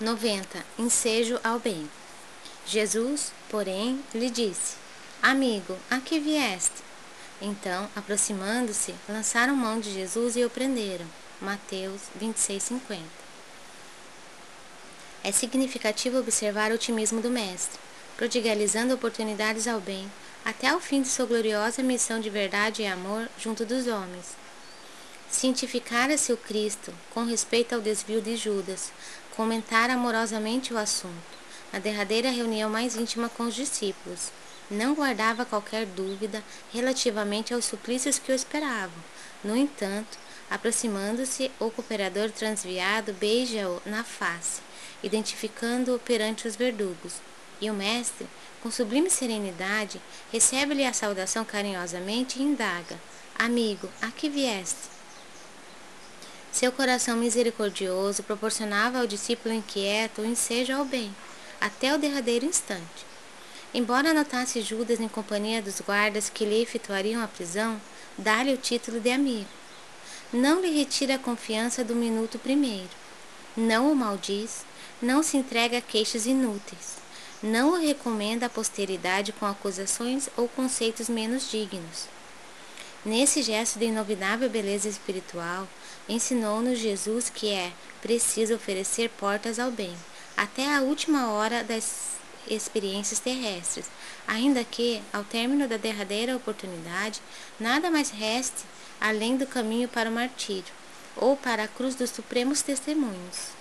90. Ensejo ao bem. Jesus, porém, lhe disse: Amigo, a que vieste? Então, aproximando-se, lançaram mão de Jesus e o prenderam. Mateus 26:50. É significativo observar o otimismo do mestre, prodigalizando oportunidades ao bem, até o fim de sua gloriosa missão de verdade e amor junto dos homens. Cientificara-se o Cristo com respeito ao desvio de Judas, comentara amorosamente o assunto, na derradeira reunião mais íntima com os discípulos. Não guardava qualquer dúvida relativamente aos suplícios que o esperavam. No entanto, aproximando-se, o cooperador transviado beija-o na face, identificando-o perante os verdugos. E o mestre, com sublime serenidade, recebe-lhe a saudação carinhosamente e indaga: Amigo, a que vieste? Seu coração misericordioso proporcionava ao discípulo inquieto o ensejo ao bem, até o derradeiro instante. Embora notasse Judas em companhia dos guardas que lhe efetuariam a prisão, dá-lhe o título de amigo. Não lhe retira a confiança do minuto primeiro. Não o maldiz, não se entrega a queixas inúteis. Não o recomenda à posteridade com acusações ou conceitos menos dignos. Nesse gesto de inovidável beleza espiritual, ensinou-nos Jesus que é preciso oferecer portas ao bem, até a última hora das experiências terrestres, ainda que, ao término da derradeira oportunidade, nada mais reste além do caminho para o martírio ou para a cruz dos supremos testemunhos.